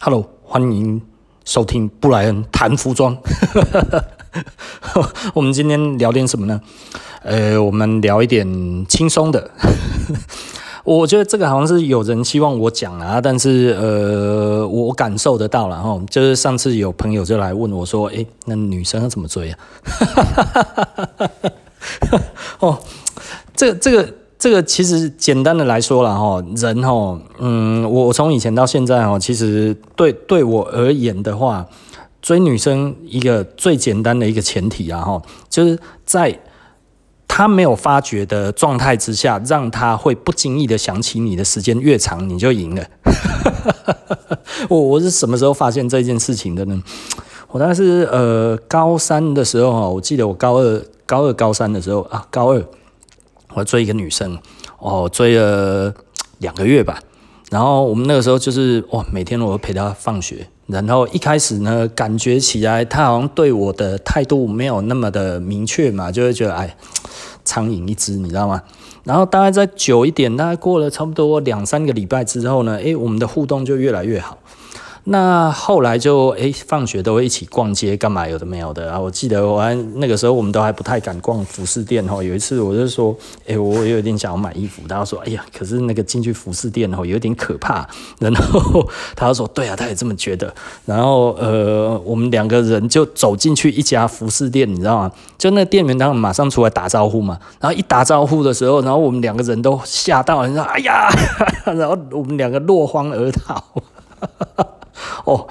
Hello，欢迎收听布莱恩谈服装。我们今天聊点什么呢？呃，我们聊一点轻松的。我觉得这个好像是有人希望我讲啊，但是呃，我感受得到了哈。就是上次有朋友就来问我说：“诶，那女生要怎么追啊？” 哦，这个这个。这个其实简单的来说了哈，人哈，嗯，我从以前到现在哈，其实对对我而言的话，追女生一个最简单的一个前提啊哈，就是在他没有发觉的状态之下，让他会不经意的想起你的时间越长，你就赢了。我我是什么时候发现这件事情的呢？我大概是呃高三的时候哈，我记得我高二高二高三的时候啊，高二。我追一个女生，哦，追了两个月吧。然后我们那个时候就是，哇，每天我都陪她放学。然后一开始呢，感觉起来她好像对我的态度没有那么的明确嘛，就会觉得，哎，苍蝇一只，你知道吗？然后大概再久一点，大概过了差不多两三个礼拜之后呢，诶，我们的互动就越来越好。那后来就诶，放学都会一起逛街，干嘛有的没有的啊？我记得我还那个时候我们都还不太敢逛服饰店哦。有一次我就说，诶，我有点想要买衣服，他说，哎呀，可是那个进去服饰店哦，有点可怕。然后他说，对啊，他也这么觉得。然后呃，我们两个人就走进去一家服饰店，你知道吗？就那店员他们马上出来打招呼嘛。然后一打招呼的时候，然后我们两个人都吓到了，你说，哎呀，然后我们两个落荒而逃。哈哈哈哦，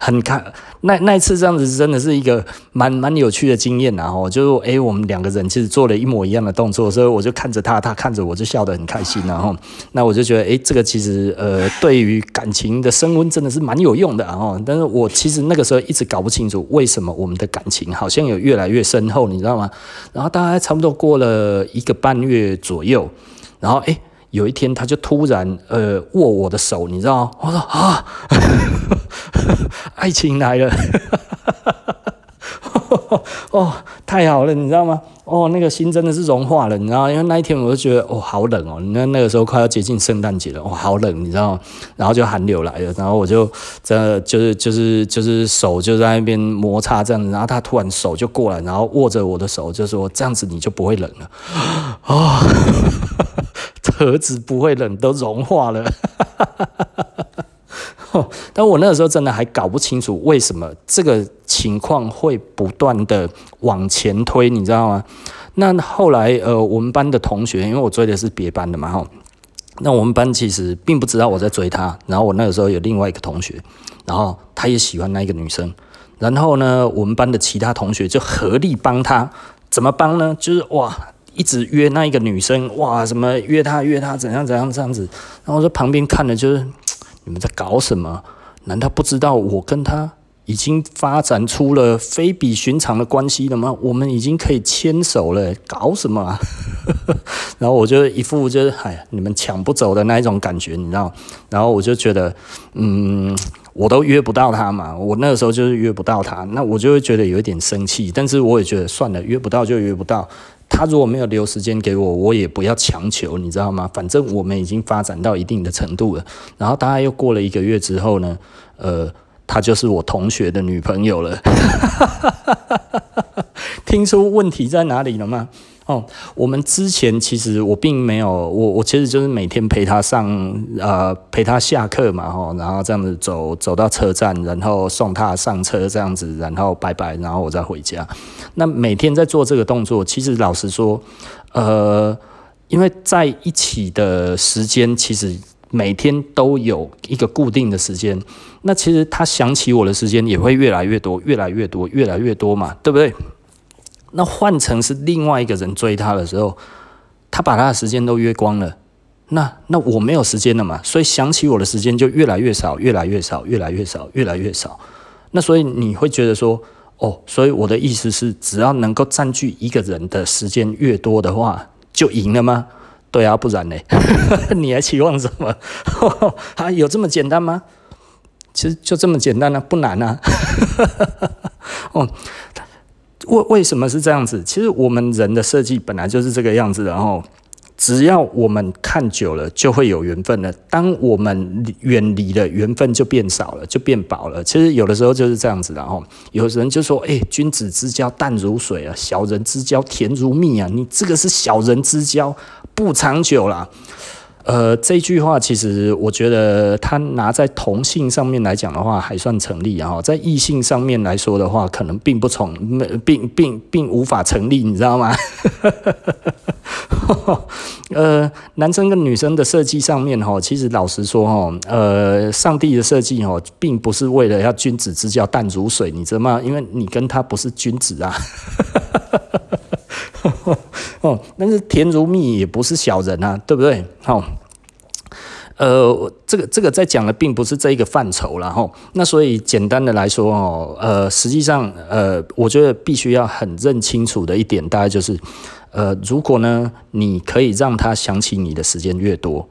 很看那那一次这样子真的是一个蛮蛮有趣的经验，然后就哎、欸，我们两个人其实做了一模一样的动作，所以我就看着他，他看着我，就笑得很开心，然后那我就觉得哎、欸，这个其实呃，对于感情的升温真的是蛮有用的，然后但是我其实那个时候一直搞不清楚为什么我们的感情好像有越来越深厚，你知道吗？然后大概差不多过了一个半月左右，然后哎。欸有一天，他就突然呃握我的手，你知道？我说啊，爱情来了，哦，太好了，你知道吗？哦，那个心真的是融化了，你知道？因为那一天我就觉得哦，好冷哦，那那个时候快要接近圣诞节了，哦，好冷，你知道？然后就寒流来了，然后我就这就是就是就是手就在那边摩擦这样子，然后他突然手就过来，然后握着我的手，就说这样子你就不会冷了，啊、哦。盒子不会冷，都融化了。但我那个时候真的还搞不清楚为什么这个情况会不断的往前推，你知道吗？那后来呃，我们班的同学，因为我追的是别班的嘛，哈，那我们班其实并不知道我在追他。然后我那个时候有另外一个同学，然后他也喜欢那一个女生。然后呢，我们班的其他同学就合力帮他，怎么帮呢？就是哇。一直约那一个女生，哇，什么约她约她怎样怎样这样子，然后我在旁边看的就是你们在搞什么？难道不知道我跟她已经发展出了非比寻常的关系了吗？我们已经可以牵手了，搞什么啊？然后我就一副就是哎，你们抢不走的那一种感觉，你知道？然后我就觉得，嗯，我都约不到她嘛，我那个时候就是约不到她，那我就会觉得有一点生气，但是我也觉得算了，约不到就约不到。他如果没有留时间给我，我也不要强求，你知道吗？反正我们已经发展到一定的程度了。然后大概又过了一个月之后呢，呃，她就是我同学的女朋友了。听出问题在哪里了吗？哦，我们之前其实我并没有，我我其实就是每天陪他上，呃，陪他下课嘛，吼，然后这样子走走到车站，然后送他上车这样子，然后拜拜，然后我再回家。那每天在做这个动作，其实老实说，呃，因为在一起的时间其实每天都有一个固定的时间，那其实他想起我的时间也会越来越多，越来越多，越来越多嘛，对不对？那换成是另外一个人追他的时候，他把他的时间都约光了，那那我没有时间了嘛，所以想起我的时间就越来越少，越来越少，越来越少，越来越少。那所以你会觉得说，哦，所以我的意思是，只要能够占据一个人的时间越多的话，就赢了吗？对啊，不然呢？你还期望什么？啊，有这么简单吗？其实就这么简单啊，不难啊。哦。为为什么是这样子？其实我们人的设计本来就是这个样子的，然后只要我们看久了，就会有缘分了。当我们远离了，缘分就变少了，就变薄了。其实有的时候就是这样子的哈。有人就说：“哎，君子之交淡如水啊，小人之交甜如蜜啊。”你这个是小人之交，不长久啦。呃，这句话其实我觉得他拿在同性上面来讲的话，还算成立啊。在异性上面来说的话，可能并不从，并并并无法成立，你知道吗？呃，男生跟女生的设计上面哈，其实老实说哈，呃，上帝的设计哈，并不是为了要君子之交淡如水，你知道吗？因为你跟他不是君子啊。哦，但是甜如蜜也不是小人啊，对不对？好，呃，这个这个在讲的并不是这一个范畴了哈。那所以简单的来说哦，呃，实际上呃，我觉得必须要很认清楚的一点，大概就是，呃，如果呢，你可以让他想起你的时间越多，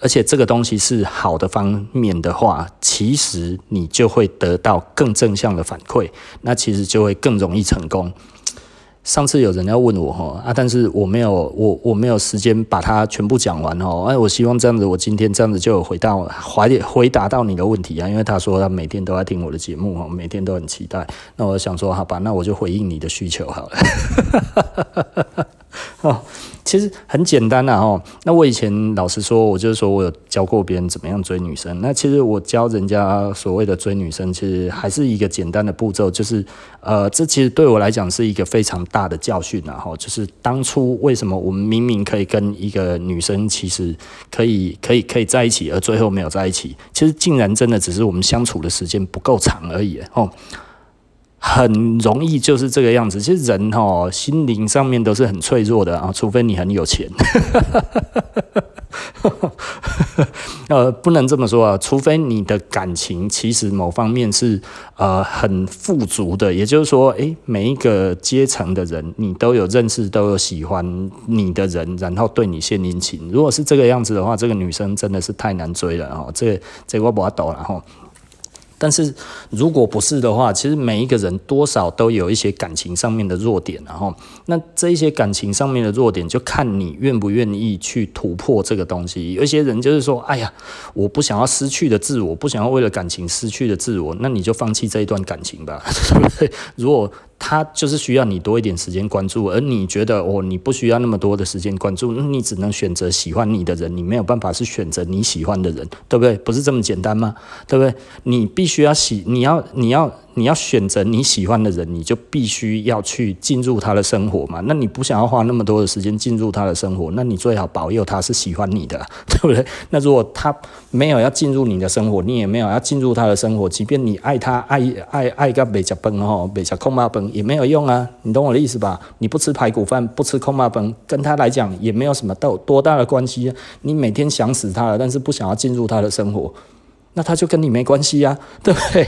而且这个东西是好的方面的话，其实你就会得到更正向的反馈，那其实就会更容易成功。上次有人要问我哈啊，但是我没有我我没有时间把它全部讲完哦。哎，我希望这样子，我今天这样子就有回答回回答到你的问题啊，因为他说他每天都在听我的节目哦，每天都很期待。那我想说，好吧，那我就回应你的需求好了。哦，其实很简单呐，哦，那我以前老实说，我就是说我有教过别人怎么样追女生。那其实我教人家所谓的追女生，其实还是一个简单的步骤，就是呃，这其实对我来讲是一个非常大的教训呐，哈，就是当初为什么我们明明可以跟一个女生，其实可以可以可以在一起，而最后没有在一起，其实竟然真的只是我们相处的时间不够长而已，哦。很容易就是这个样子。其实人哈，心灵上面都是很脆弱的啊，除非你很有钱。呃，不能这么说啊，除非你的感情其实某方面是呃很富足的，也就是说，诶，每一个阶层的人，你都有认识，都有喜欢你的人，然后对你献殷勤。如果是这个样子的话，这个女生真的是太难追了哦。这个这个我不要抖了哈。但是如果不是的话，其实每一个人多少都有一些感情上面的弱点，然后那这一些感情上面的弱点，就看你愿不愿意去突破这个东西。有一些人就是说，哎呀，我不想要失去的自我，不想要为了感情失去的自我，那你就放弃这一段感情吧，对不对？如果他就是需要你多一点时间关注，而你觉得哦，你不需要那么多的时间关注，那你只能选择喜欢你的人，你没有办法是选择你喜欢的人，对不对？不是这么简单吗？对不对？你必须要喜，你要，你要。你要选择你喜欢的人，你就必须要去进入他的生活嘛。那你不想要花那么多的时间进入他的生活，那你最好保佑他是喜欢你的，对不对？那如果他没有要进入你的生活，你也没有要进入他的生活，即便你爱他爱爱爱个未吃饭吼，未吃焢肉饭也没有用啊。你懂我的意思吧？你不吃排骨饭，不吃空麻粉，跟他来讲也没有什么多多大的关系啊。你每天想死他了，但是不想要进入他的生活。那他就跟你没关系呀，对不对？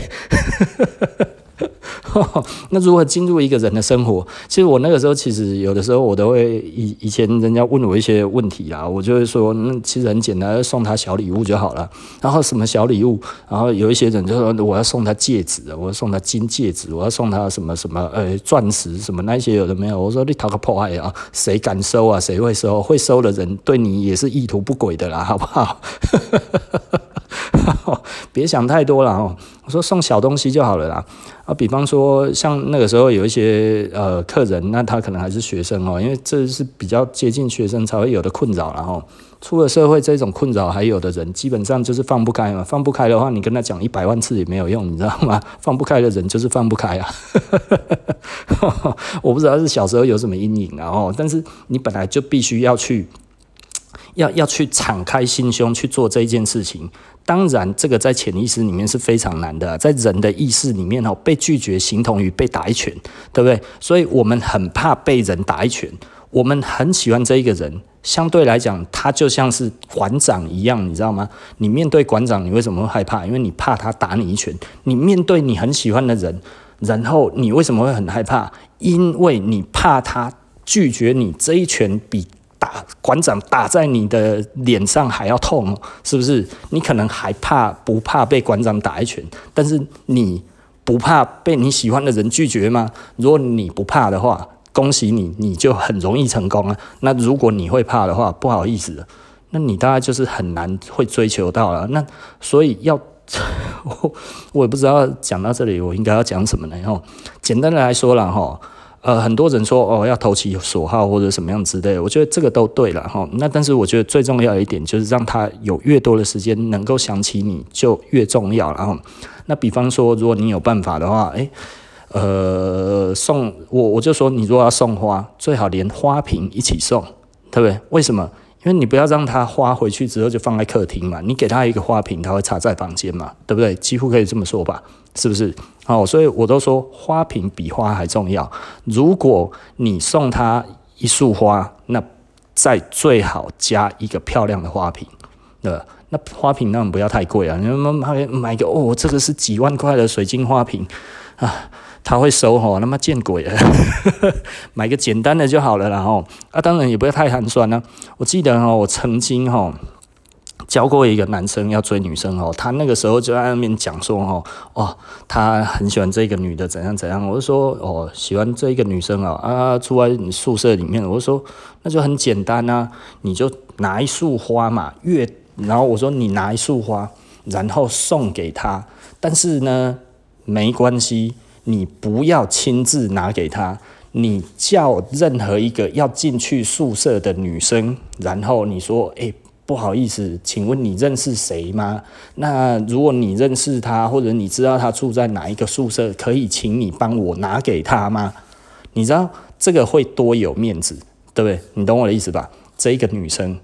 那如何进入一个人的生活？其实我那个时候，其实有的时候我都会以以前人家问我一些问题啊，我就会说，那其实很简单，送他小礼物就好了。然后什么小礼物？然后有一些人就说我要送他戒指，我要送他金戒指，我要送他什么什么呃钻石什么那些有的没有？我说你讨个破坏啊！谁敢收啊？谁会收？会收的人对你也是意图不轨的啦，好不好？别想太多了哦。我说送小东西就好了啦。啊，比方说像那个时候有一些呃客人，那他可能还是学生哦，因为这是比较接近学生才会有的困扰。然后出了社会，这种困扰还有的人，基本上就是放不开嘛。放不开的话，你跟他讲一百万次也没有用，你知道吗？放不开的人就是放不开啊。我不知道是小时候有什么阴影，然后但是你本来就必须要去。要要去敞开心胸去做这一件事情，当然这个在潜意识里面是非常难的，在人的意识里面哦，被拒绝形同于被打一拳，对不对？所以我们很怕被人打一拳，我们很喜欢这一个人，相对来讲，他就像是馆长一样，你知道吗？你面对馆长，你为什么会害怕？因为你怕他打你一拳。你面对你很喜欢的人，然后你为什么会很害怕？因为你怕他拒绝你这一拳比。馆长打在你的脸上还要痛，是不是？你可能还怕不怕被馆长打一拳？但是你不怕被你喜欢的人拒绝吗？如果你不怕的话，恭喜你，你就很容易成功啊。那如果你会怕的话，不好意思，那你大概就是很难会追求到了。那所以要我 我也不知道讲到这里我应该要讲什么呢？哈，简单的来说了哈。呃，很多人说哦，要投其所好或者什么样之类的，我觉得这个都对了哈。那但是我觉得最重要的一点就是让他有越多的时间能够想起你就越重要了哈。那比方说，如果你有办法的话，诶，呃，送我我就说，你如果要送花，最好连花瓶一起送，对不对？为什么？因为你不要让他花回去之后就放在客厅嘛，你给他一个花瓶，他会插在房间嘛，对不对？几乎可以这么说吧，是不是？好，所以我都说花瓶比花还重要。如果你送他一束花，那再最好加一个漂亮的花瓶，对吧？那花瓶当然不要太贵啊，你们买买个哦，这个是几万块的水晶花瓶啊。他会收吼，那么见鬼了，买个简单的就好了啦吼。啊，当然也不要太寒酸啊。我记得哈，我曾经吼教过一个男生要追女生哦，他那个时候就在那边讲说哦，哦，他很喜欢这个女的怎样怎样。我就说哦，喜欢这一个女生啊啊，住在你宿舍里面。我就说那就很简单啊，你就拿一束花嘛，越然后我说你拿一束花，然后送给他，但是呢没关系。你不要亲自拿给他，你叫任何一个要进去宿舍的女生，然后你说：“诶，不好意思，请问你认识谁吗？那如果你认识他，或者你知道他住在哪一个宿舍，可以请你帮我拿给他吗？你知道这个会多有面子，对不对？你懂我的意思吧？这一个女生，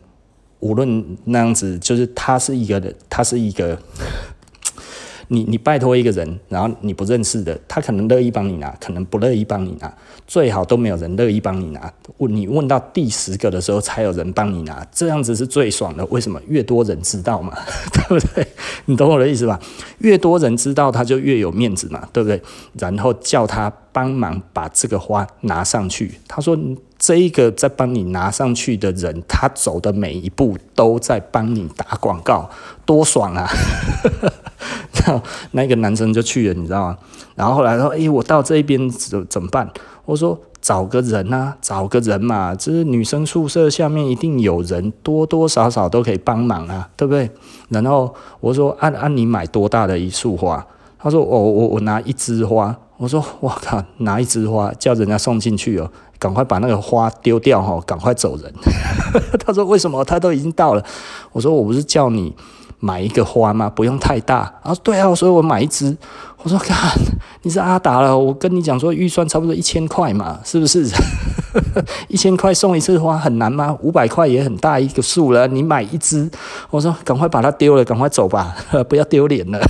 无论那样子，就是她是一个的，她是一个。”你你拜托一个人，然后你不认识的，他可能乐意帮你拿，可能不乐意帮你拿，最好都没有人乐意帮你拿。问你问到第十个的时候，才有人帮你拿，这样子是最爽的。为什么？越多人知道嘛，对不对？你懂我的意思吧？越多人知道，他就越有面子嘛，对不对？然后叫他帮忙把这个花拿上去。他说。这一个在帮你拿上去的人，他走的每一步都在帮你打广告，多爽啊！然 后那个男生就去了，你知道吗？然后后来说：“哎，我到这边怎怎么办？”我说：“找个人啊，找个人嘛，就是女生宿舍下面一定有人，多多少少都可以帮忙啊，对不对？”然后我说：“按按你买多大的一束花？”他说：“我我我拿一枝花。”我说：“我靠，拿一枝花叫人家送进去哦。”赶快把那个花丢掉哈！赶快走人。他说：“为什么？他都已经到了。”我说：“我不是叫你买一个花吗？不用太大。”他说：“对啊，所以我买一支。”我说：“看，你是阿达了。我跟你讲说，预算差不多一千块嘛，是不是？一千块送一次花很难吗？五百块也很大一个数了。你买一支，我说赶快把它丢了，赶快走吧，不要丢脸了。”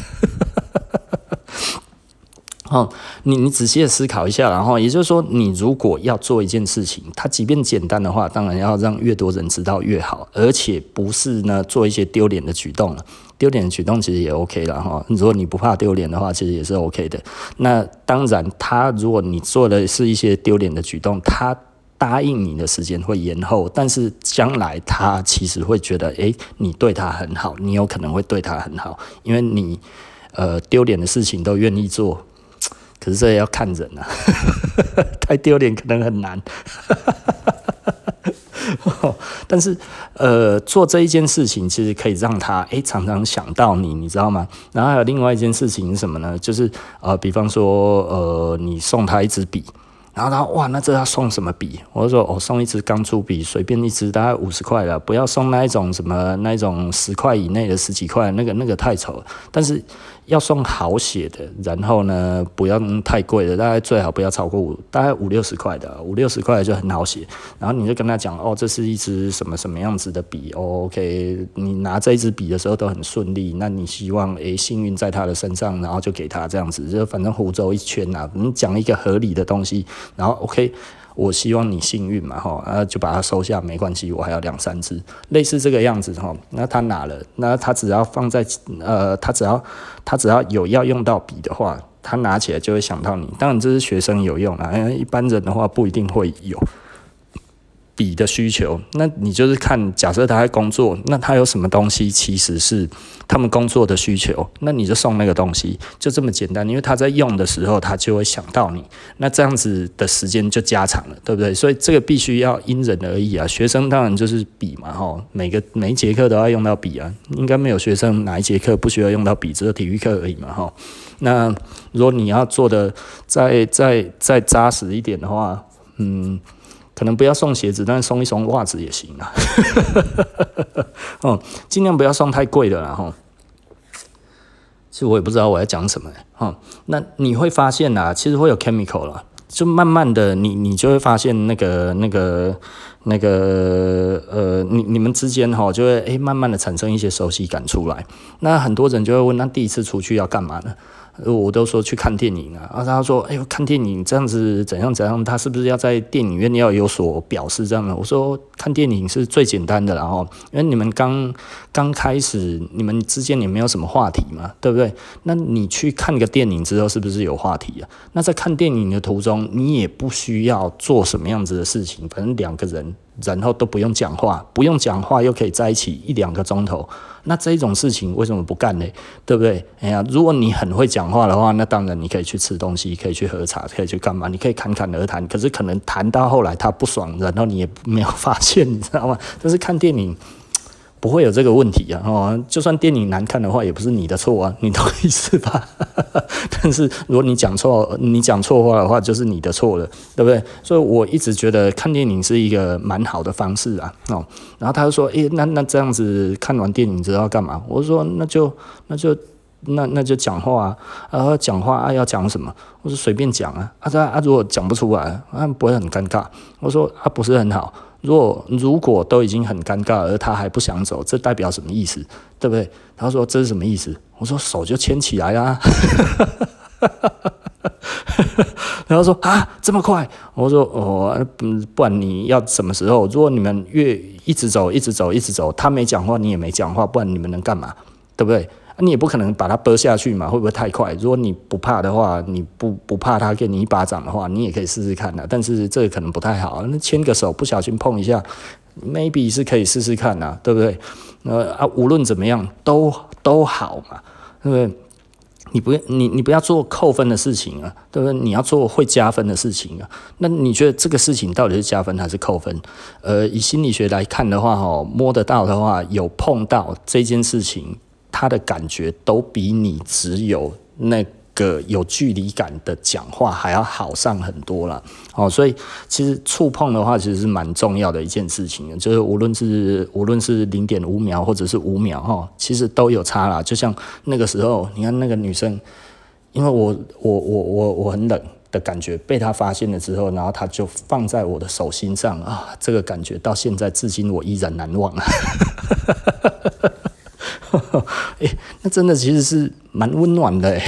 哦，你你仔细的思考一下，然后也就是说，你如果要做一件事情，它即便简单的话，当然要让越多人知道越好，而且不是呢做一些丢脸的举动了。丢脸的举动其实也 OK 了哈。如果你不怕丢脸的话，其实也是 OK 的。那当然，他如果你做的是一些丢脸的举动，他答应你的时间会延后，但是将来他其实会觉得，诶，你对他很好，你有可能会对他很好，因为你呃丢脸的事情都愿意做。可是这也要看人啊，太丢脸可能很难。但是，呃，做这一件事情其实可以让他诶常常想到你，你知道吗？然后还有另外一件事情是什么呢？就是呃，比方说呃，你送他一支笔，然后他哇，那这要送什么笔？我就说哦，送一支钢珠笔，随便一支，大概五十块了，不要送那一种什么那一种十块以内的十几块，那个那个太丑了。但是。要送好写的，然后呢，不要太贵的，大概最好不要超过五，大概五六十块的，五六十块就很好写。然后你就跟他讲，哦，这是一支什么什么样子的笔，哦，OK，你拿这一支笔的时候都很顺利，那你希望诶幸运在他的身上，然后就给他这样子，就反正胡诌一圈啊，你讲一个合理的东西，然后 OK。我希望你幸运嘛，哈，啊，就把它收下，没关系，我还有两三支，类似这个样子，哈，那他拿了，那他只要放在，呃，他只要他只要有要用到笔的话，他拿起来就会想到你。当然这是学生有用啊，因为一般人的话不一定会有。笔的需求，那你就是看，假设他在工作，那他有什么东西其实是他们工作的需求，那你就送那个东西，就这么简单。因为他在用的时候，他就会想到你，那这样子的时间就加长了，对不对？所以这个必须要因人而异啊。学生当然就是笔嘛，哈，每个每一节课都要用到笔啊，应该没有学生哪一节课不需要用到笔，只有体育课而已嘛，哈。那如果你要做的再再再扎实一点的话，嗯。可能不要送鞋子，但是送一双袜子也行啊。哦，尽量不要送太贵的啦。哈，其实我也不知道我要讲什么。哈，那你会发现啊，其实会有 chemical 了，就慢慢的你你就会发现那个那个那个呃，你你们之间哈就会诶慢慢的产生一些熟悉感出来。那很多人就会问，那第一次出去要干嘛呢？我都说去看电影啊，然后他说：“哎呦，看电影这样子怎样怎样？他是不是要在电影院要有所表示这样的？”我说：“看电影是最简单的，然后因为你们刚刚开始，你们之间也没有什么话题嘛，对不对？那你去看个电影之后，是不是有话题啊？那在看电影的途中，你也不需要做什么样子的事情，反正两个人。”然后都不用讲话，不用讲话又可以在一起一两个钟头，那这种事情为什么不干呢？对不对？哎呀，如果你很会讲话的话，那当然你可以去吃东西，可以去喝茶，可以去干嘛？你可以侃侃而谈。可是可能谈到后来他不爽，然后你也没有发现，你知道吗？但是看电影。不会有这个问题啊，哦，就算电影难看的话，也不是你的错啊，你懂意思吧？但是如果你讲错，你讲错话的话，就是你的错了，对不对？所以我一直觉得看电影是一个蛮好的方式啊，哦，然后他就说，诶，那那这样子看完电影之后要干嘛？我说那就那就那那就讲话啊，然后讲话啊要讲什么？我说随便讲啊，啊啊如果讲不出来，啊不会很尴尬？我说啊不是很好。如果如果都已经很尴尬，而他还不想走，这代表什么意思？对不对？他说这是什么意思？我说手就牵起来啊。然后说啊这么快？我说哦，不然你要什么时候？如果你们越一直走，一直走，一直走，他没讲话，你也没讲话，不然你们能干嘛？对不对？你也不可能把它拨下去嘛，会不会太快？如果你不怕的话，你不不怕他给你一巴掌的话，你也可以试试看的。但是这可能不太好，那牵个手不小心碰一下，maybe 是可以试试看呐，对不对？呃啊，无论怎么样都都好嘛，对不对？你不你你不要做扣分的事情啊，对不对？你要做会加分的事情啊。那你觉得这个事情到底是加分还是扣分？呃，以心理学来看的话，哈，摸得到的话，有碰到这件事情。他的感觉都比你只有那个有距离感的讲话还要好上很多了哦，所以其实触碰的话，其实是蛮重要的一件事情，就是无论是无论是零点五秒或者是五秒哈，其实都有差啦。就像那个时候，你看那个女生，因为我我我我我很冷的感觉被她发现了之后，然后她就放在我的手心上啊，这个感觉到现在至今我依然难忘啊。哎、欸，那真的其实是蛮温暖的哎。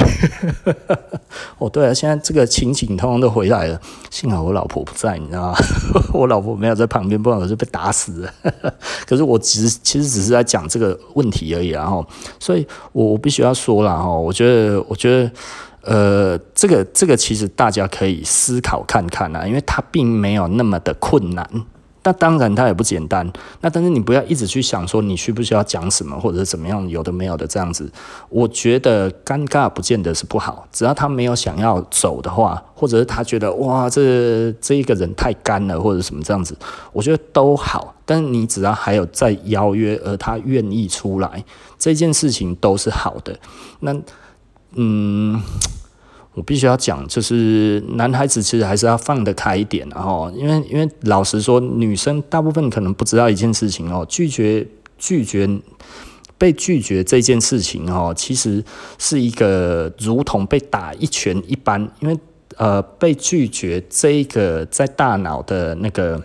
哦，对啊，现在这个情景通通都回来了，幸好我老婆不在，你知道吗？我老婆没有在旁边，不然我就被打死了。可是我只其实只是在讲这个问题而已，然后，所以我我必须要说了哈，我觉得我觉得呃，这个这个其实大家可以思考看看啊，因为它并没有那么的困难。那当然，它也不简单。那但是你不要一直去想说你需不需要讲什么，或者是怎么样，有的没有的这样子。我觉得尴尬不见得是不好，只要他没有想要走的话，或者是他觉得哇，这这一个人太干了，或者什么这样子，我觉得都好。但是你只要还有在邀约，而他愿意出来，这件事情都是好的。那嗯。我必须要讲，就是男孩子其实还是要放得开一点，然后，因为因为老实说，女生大部分可能不知道一件事情哦，拒绝拒绝被拒绝这件事情哦，其实是一个如同被打一拳一般，因为呃，被拒绝这一个在大脑的那个。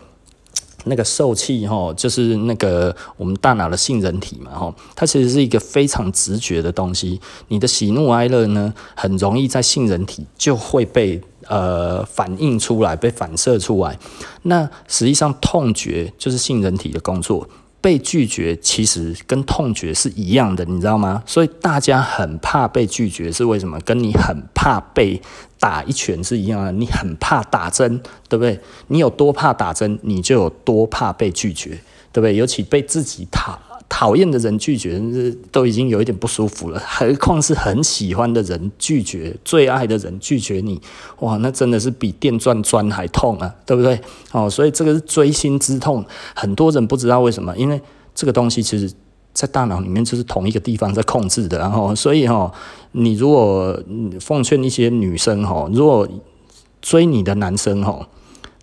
那个受气哈，就是那个我们大脑的杏仁体嘛哈，它其实是一个非常直觉的东西。你的喜怒哀乐呢，很容易在杏仁体就会被呃反映出来，被反射出来。那实际上痛觉就是杏仁体的工作，被拒绝其实跟痛觉是一样的，你知道吗？所以大家很怕被拒绝是为什么？跟你很怕被打一拳是一样的。你很怕打针，对不对？你有多怕打针，你就有多怕被拒绝，对不对？尤其被自己讨讨厌的人拒绝，都已经有一点不舒服了，何况是很喜欢的人拒绝，最爱的人拒绝你，哇，那真的是比电钻钻还痛啊，对不对？哦，所以这个是锥心之痛，很多人不知道为什么，因为。这个东西其实，在大脑里面就是同一个地方在控制的，然后，所以哈，你如果奉劝一些女生哈，如果追你的男生哈，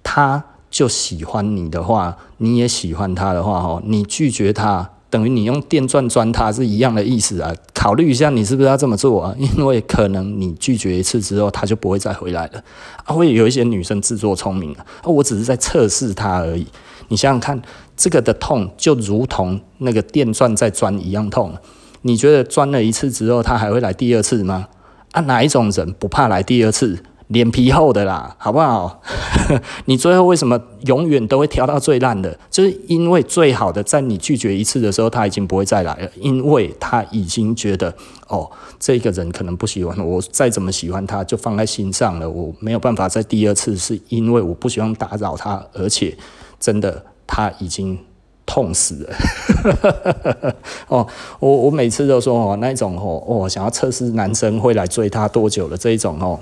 他就喜欢你的话，你也喜欢他的话哈，你拒绝他，等于你用电钻钻他是一样的意思啊。考虑一下，你是不是要这么做啊？因为可能你拒绝一次之后，他就不会再回来了。啊，会有一些女生自作聪明啊，我只是在测试他而已。你想想看，这个的痛就如同那个电钻在钻一样痛。你觉得钻了一次之后，他还会来第二次吗？啊，哪一种人不怕来第二次？脸皮厚的啦，好不好？你最后为什么永远都会挑到最烂的？就是因为最好的，在你拒绝一次的时候，他已经不会再来了，因为他已经觉得，哦，这个人可能不喜欢我，再怎么喜欢他，就放在心上了。我没有办法再第二次，是因为我不希望打扰他，而且。真的，他已经痛死了。哦，我我每次都说哦，那一种哦，哦，想要测试男生会来追他多久的这一种哦，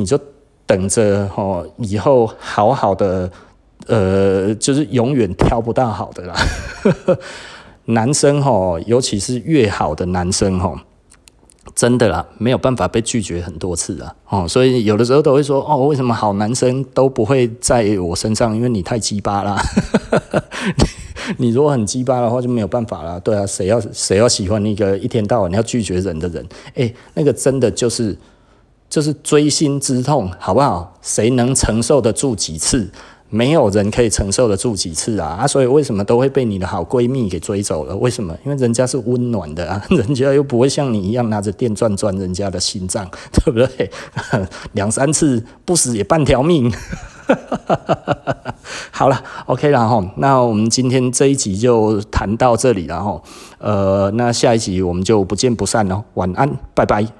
你就等着哦，以后好好的，呃，就是永远挑不到好的啦。男生哦，尤其是越好的男生哦。真的啦，没有办法被拒绝很多次啊，哦，所以有的时候都会说，哦，为什么好男生都不会在我身上？因为你太鸡巴啦。你如果很鸡巴的话，就没有办法啦。对啊，谁要谁要喜欢一个一天到晚要拒绝人的人？诶，那个真的就是就是锥心之痛，好不好？谁能承受得住几次？没有人可以承受得住几次啊！啊，所以为什么都会被你的好闺蜜给追走了？为什么？因为人家是温暖的啊，人家又不会像你一样拿着电钻钻人家的心脏，对不对？两三次不死也半条命。好了，OK 了哈，那我们今天这一集就谈到这里了哈。呃，那下一集我们就不见不散了，晚安，拜拜。